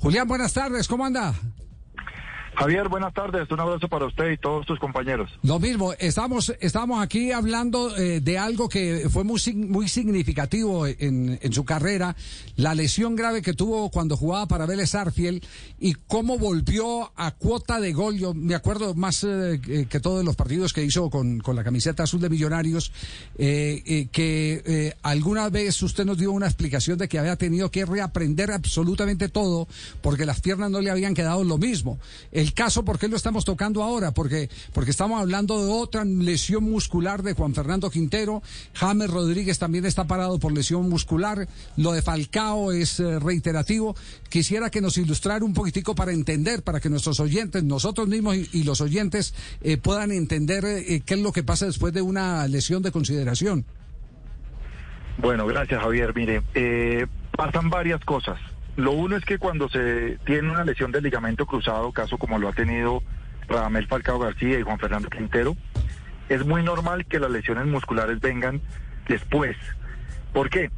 Julián, buenas tardes, ¿cómo anda? Javier, buenas tardes. Un abrazo para usted y todos tus compañeros. Lo mismo, estamos, estamos aquí hablando eh, de algo que fue muy, muy significativo en, en, su carrera, la lesión grave que tuvo cuando jugaba para Vélez Arfiel y cómo volvió a cuota de gol. Yo me acuerdo más eh, que todos los partidos que hizo con, con, la camiseta azul de Millonarios, eh, que alguna vez usted nos dio una explicación de que había tenido que reaprender absolutamente todo porque las piernas no le habían quedado lo mismo caso, ¿por qué lo estamos tocando ahora? Porque, porque estamos hablando de otra lesión muscular de Juan Fernando Quintero. James Rodríguez también está parado por lesión muscular. Lo de Falcao es eh, reiterativo. Quisiera que nos ilustrara un poquitico para entender, para que nuestros oyentes, nosotros mismos y, los oyentes eh, puedan entender eh, qué es lo que pasa después de una lesión de consideración. Bueno, gracias Javier. Mire, pasan varias cosas. Lo uno es que cuando se tiene una lesión del ligamento cruzado, caso como lo ha tenido Radamel Falcao García y Juan Fernando Quintero, es muy normal que las lesiones musculares vengan después. ¿Por qué?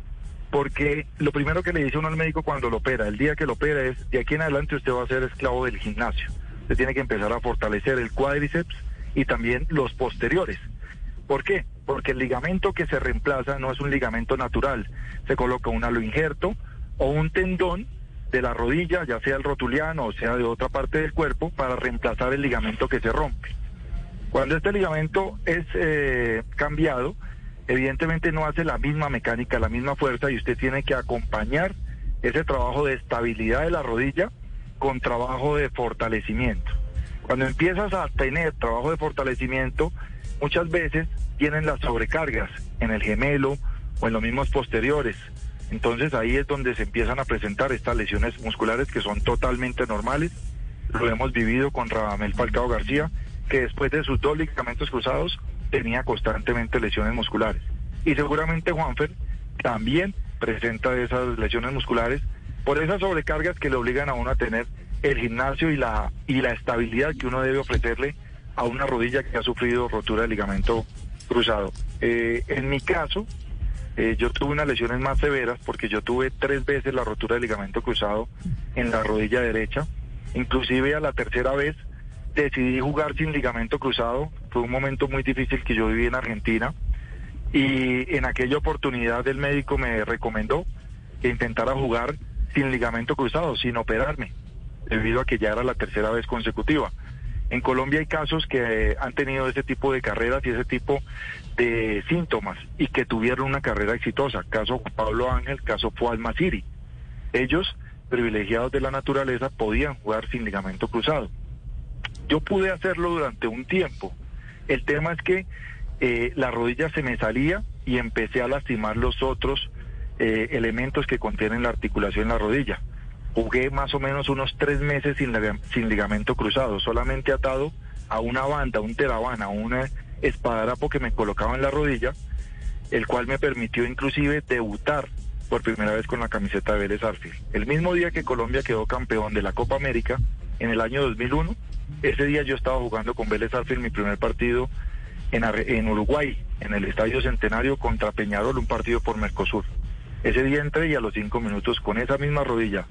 Porque lo primero que le dice uno al médico cuando lo opera, el día que lo opera es, de aquí en adelante usted va a ser esclavo del gimnasio. Usted tiene que empezar a fortalecer el cuádriceps y también los posteriores. ¿Por qué? Porque el ligamento que se reemplaza no es un ligamento natural. Se coloca un halo injerto, o un tendón de la rodilla, ya sea el rotuliano o sea de otra parte del cuerpo, para reemplazar el ligamento que se rompe. Cuando este ligamento es eh, cambiado, evidentemente no hace la misma mecánica, la misma fuerza y usted tiene que acompañar ese trabajo de estabilidad de la rodilla con trabajo de fortalecimiento. Cuando empiezas a tener trabajo de fortalecimiento, muchas veces tienen las sobrecargas en el gemelo o en los mismos posteriores entonces ahí es donde se empiezan a presentar estas lesiones musculares que son totalmente normales. Lo hemos vivido con Radamel Falcao García, que después de sus dos ligamentos cruzados tenía constantemente lesiones musculares. Y seguramente Juanfer también presenta esas lesiones musculares por esas sobrecargas que le obligan a uno a tener el gimnasio y la, y la estabilidad que uno debe ofrecerle a una rodilla que ha sufrido rotura de ligamento cruzado. Eh, en mi caso, eh, yo tuve unas lesiones más severas porque yo tuve tres veces la rotura del ligamento cruzado en la rodilla derecha. Inclusive a la tercera vez decidí jugar sin ligamento cruzado. Fue un momento muy difícil que yo viví en Argentina. Y en aquella oportunidad el médico me recomendó que intentara jugar sin ligamento cruzado, sin operarme, debido a que ya era la tercera vez consecutiva. En Colombia hay casos que han tenido ese tipo de carreras y ese tipo de síntomas y que tuvieron una carrera exitosa. Caso Pablo Ángel, caso Fuad Masiri. Ellos, privilegiados de la naturaleza, podían jugar sin ligamento cruzado. Yo pude hacerlo durante un tiempo. El tema es que eh, la rodilla se me salía y empecé a lastimar los otros eh, elementos que contienen la articulación en la rodilla. Jugué más o menos unos tres meses sin, sin ligamento cruzado, solamente atado a una banda, un terabana, un espadarapo que me colocaba en la rodilla, el cual me permitió inclusive debutar por primera vez con la camiseta de Vélez Arfield. El mismo día que Colombia quedó campeón de la Copa América, en el año 2001, ese día yo estaba jugando con Vélez Arfield mi primer partido en, en Uruguay, en el Estadio Centenario contra Peñarol, un partido por Mercosur. Ese día entré y a los cinco minutos con esa misma rodilla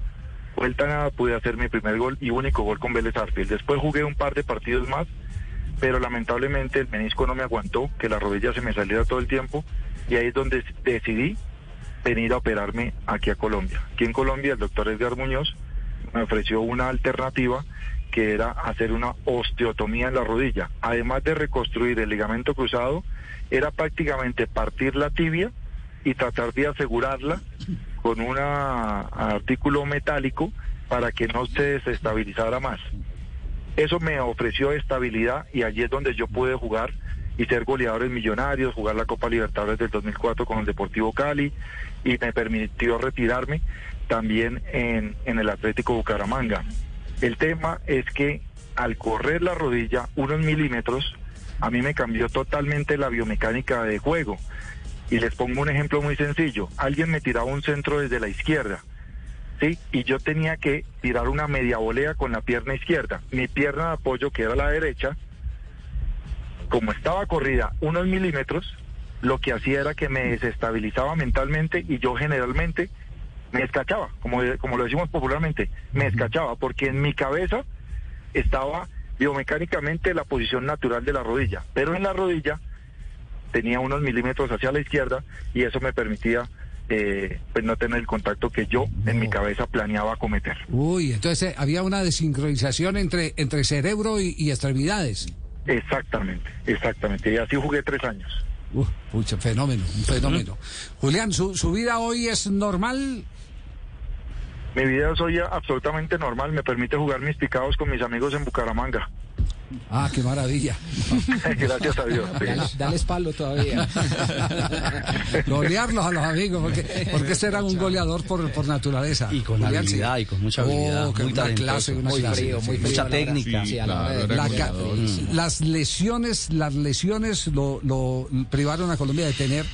vuelta pude hacer mi primer gol y único gol con Vélez Arfield. Después jugué un par de partidos más, pero lamentablemente el menisco no me aguantó, que la rodilla se me saliera todo el tiempo y ahí es donde decidí venir a operarme aquí a Colombia. Aquí en Colombia el doctor Edgar Muñoz me ofreció una alternativa que era hacer una osteotomía en la rodilla. Además de reconstruir el ligamento cruzado, era prácticamente partir la tibia y tratar de asegurarla con un artículo metálico para que no se desestabilizara más. Eso me ofreció estabilidad y allí es donde yo pude jugar y ser goleadores millonarios, jugar la Copa Libertadores del 2004 con el Deportivo Cali y me permitió retirarme también en, en el Atlético Bucaramanga. El tema es que al correr la rodilla unos milímetros, a mí me cambió totalmente la biomecánica de juego. Y les pongo un ejemplo muy sencillo. Alguien me tiraba un centro desde la izquierda, ¿sí? Y yo tenía que tirar una media volea con la pierna izquierda. Mi pierna de apoyo, que era la derecha, como estaba corrida unos milímetros, lo que hacía era que me desestabilizaba mentalmente y yo generalmente me escachaba, como, como lo decimos popularmente, me escachaba, porque en mi cabeza estaba biomecánicamente la posición natural de la rodilla, pero en la rodilla tenía unos milímetros hacia la izquierda y eso me permitía eh, pues no tener el contacto que yo en mi cabeza planeaba cometer. Uy, entonces eh, había una desincronización entre, entre cerebro y, extremidades. Exactamente, exactamente. Y así jugué tres años. Uh, pucha, fenómeno, un fenómeno. Julián, ¿su, ¿su vida hoy es normal? Mi vida es hoy absolutamente normal. Me permite jugar mis picados con mis amigos en Bucaramanga. Ah, qué maravilla. Gracias a Dios. Dale, espaldo todavía. Golearlos a los amigos, porque, porque este era un goleador por, por naturaleza. Y con habilidad, y con mucha habilidad. Oh, muy una clase, muy frío, muy mucha técnica. las lesiones, las lesiones lo, lo privaron a Colombia de tener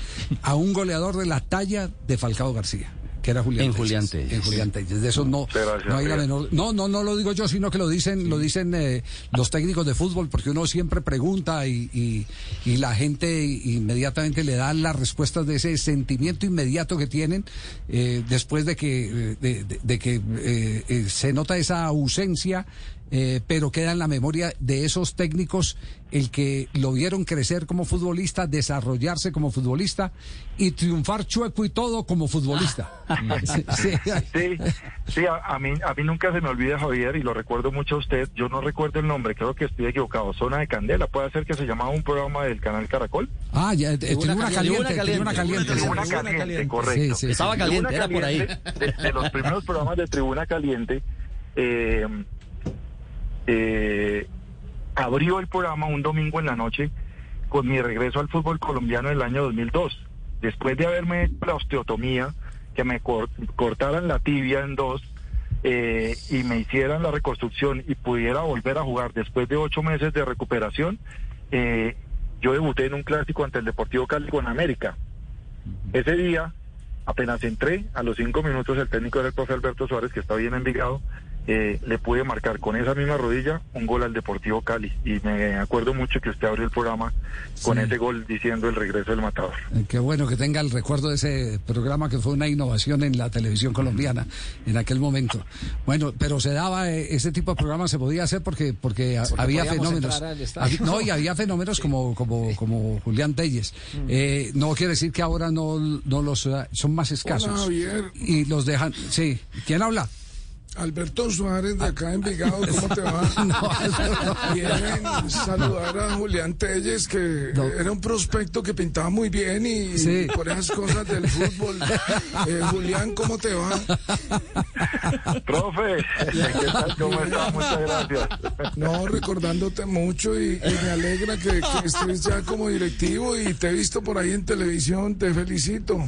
a un goleador de la talla de Falcao García que era Julián en Julián Telles. En Julián Telles. De eso no, no hay la menor. No, no, no lo digo yo, sino que lo dicen, lo dicen eh, los técnicos de fútbol, porque uno siempre pregunta y, y, la gente inmediatamente le da las respuestas de ese sentimiento inmediato que tienen eh, después de que, de, que eh, se nota esa ausencia eh, pero queda en la memoria de esos técnicos el que lo vieron crecer como futbolista, desarrollarse como futbolista y triunfar chueco y todo como futbolista. sí, sí, a, mí, a mí nunca se me olvida Javier y lo recuerdo mucho a usted. Yo no recuerdo el nombre, creo que estoy equivocado. Zona de Candela, puede ser que se llamaba un programa del canal Caracol. Ah, ya, eh, una caliente, tribuna caliente, tribuna caliente, correcto. Estaba caliente, era por ahí. De, los primeros programas de Tribuna Caliente. Eh, eh, abrió el programa un domingo en la noche con mi regreso al fútbol colombiano en el año 2002. Después de haberme hecho la osteotomía, que me cortaran la tibia en dos eh, y me hicieran la reconstrucción y pudiera volver a jugar después de ocho meses de recuperación, eh, yo debuté en un clásico ante el Deportivo Cali con América. Ese día, apenas entré, a los cinco minutos el técnico era el profe Alberto Suárez, que está bien Envigado, eh, le pude marcar con esa misma rodilla un gol al Deportivo Cali. Y me acuerdo mucho que usted abrió el programa con ese gol diciendo el regreso del matador. Eh, qué bueno que tenga el recuerdo de ese programa que fue una innovación en la televisión colombiana en aquel momento. Bueno, pero se daba eh, ese tipo de programa se podía hacer porque porque, había fenómenos. no, y había fenómenos como como como Julián Telles. Mm. no quiere decir que ahora no no los son más escasos. y los dejan, sí. ¿Quién habla? Alberto Suárez de acá en Vigado, ¿cómo te va? Bien, saludar a Julián Telles, que era un prospecto que pintaba muy bien y por esas cosas del fútbol. Eh, Julián, ¿cómo te va? Profe, ¿qué tal? ¿Cómo estás? Muchas gracias. No, recordándote mucho y, me alegra que, que, estés ya como directivo y te he visto por ahí en televisión, te felicito.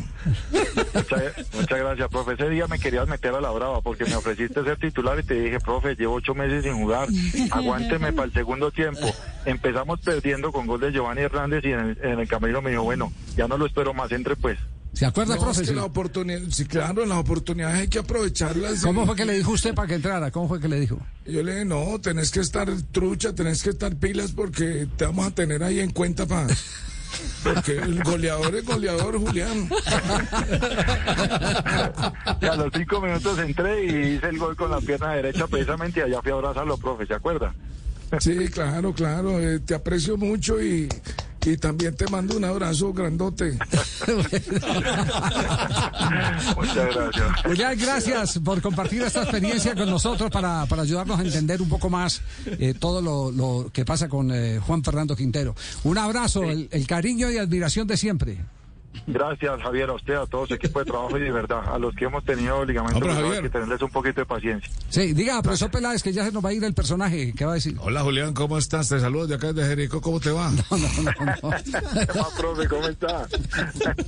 Muchas, muchas gracias, profe. Ese día me querías meter a la brava porque me ofreciste ser titular y te dije, profe, llevo ocho meses sin jugar, aguánteme para el segundo tiempo. Empezamos perdiendo con gol de Giovanni Hernández y en el, camino me dijo, bueno, ya no lo espero más, entre pues. ¿Se acuerda, profe? la oportunidad, sí, claro, las oportunidades hay que aprovecharlas. ¿Cómo fue que le dijo usted para que entrara? ¿Cómo fue que le dijo? Yo le dije, no, tenés que estar trucha, tenés que estar pilas porque te vamos a tener ahí en cuenta para... Porque el goleador es goleador, Julián. y a los cinco minutos entré y hice el gol con la pierna derecha precisamente y allá fui a abrazarlo, profe, ¿se acuerda? Sí, claro, claro. Eh, te aprecio mucho y y también te mando un abrazo grandote. Muchas gracias. Muchas gracias por compartir esta experiencia con nosotros para, para ayudarnos a entender un poco más eh, todo lo, lo, que pasa con eh, Juan Fernando Quintero. Un abrazo, el cariño y admiración de siempre. Gracias, Javier, a usted, a todo su equipo de trabajo y de verdad, a los que hemos tenido ligamento, hay que tenerles un poquito de paciencia. Sí, diga, profesor Peláez, que ya se nos va a ir el personaje, ¿qué va a decir? Hola, Julián, ¿cómo estás? Te saludo de acá de Jericó, ¿cómo te va? No, no, no. no. profe, ¿cómo está?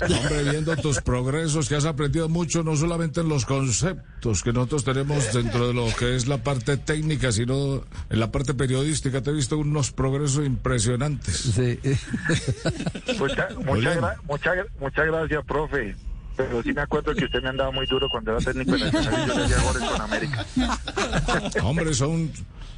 Hombre, viendo tus progresos, que has aprendido mucho, no solamente en los conceptos que nosotros tenemos dentro de lo que es la parte técnica, sino en la parte periodística, te he visto unos progresos impresionantes. Sí. Muchas mucha, Muchas gracias, profe. Pero sí me acuerdo que usted me andaba muy duro cuando era técnico en el y yo le hacía goles con América. Hombre, son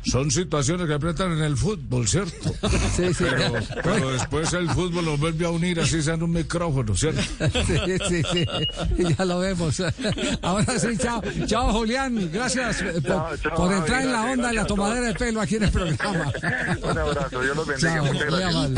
son situaciones que apretan en el fútbol, ¿cierto? Sí, sí. Pero, pero después el fútbol los vuelve a unir así sean un micrófono, ¿cierto? Sí, sí, sí. Ya lo vemos. Ahora sí, chao. Chao, Julián. Gracias por, Chao, chao, por entrar en la onda, en la tomadera de pelo aquí en el programa. Un abrazo, Dios los bendiga. Chao, Muchas gracias.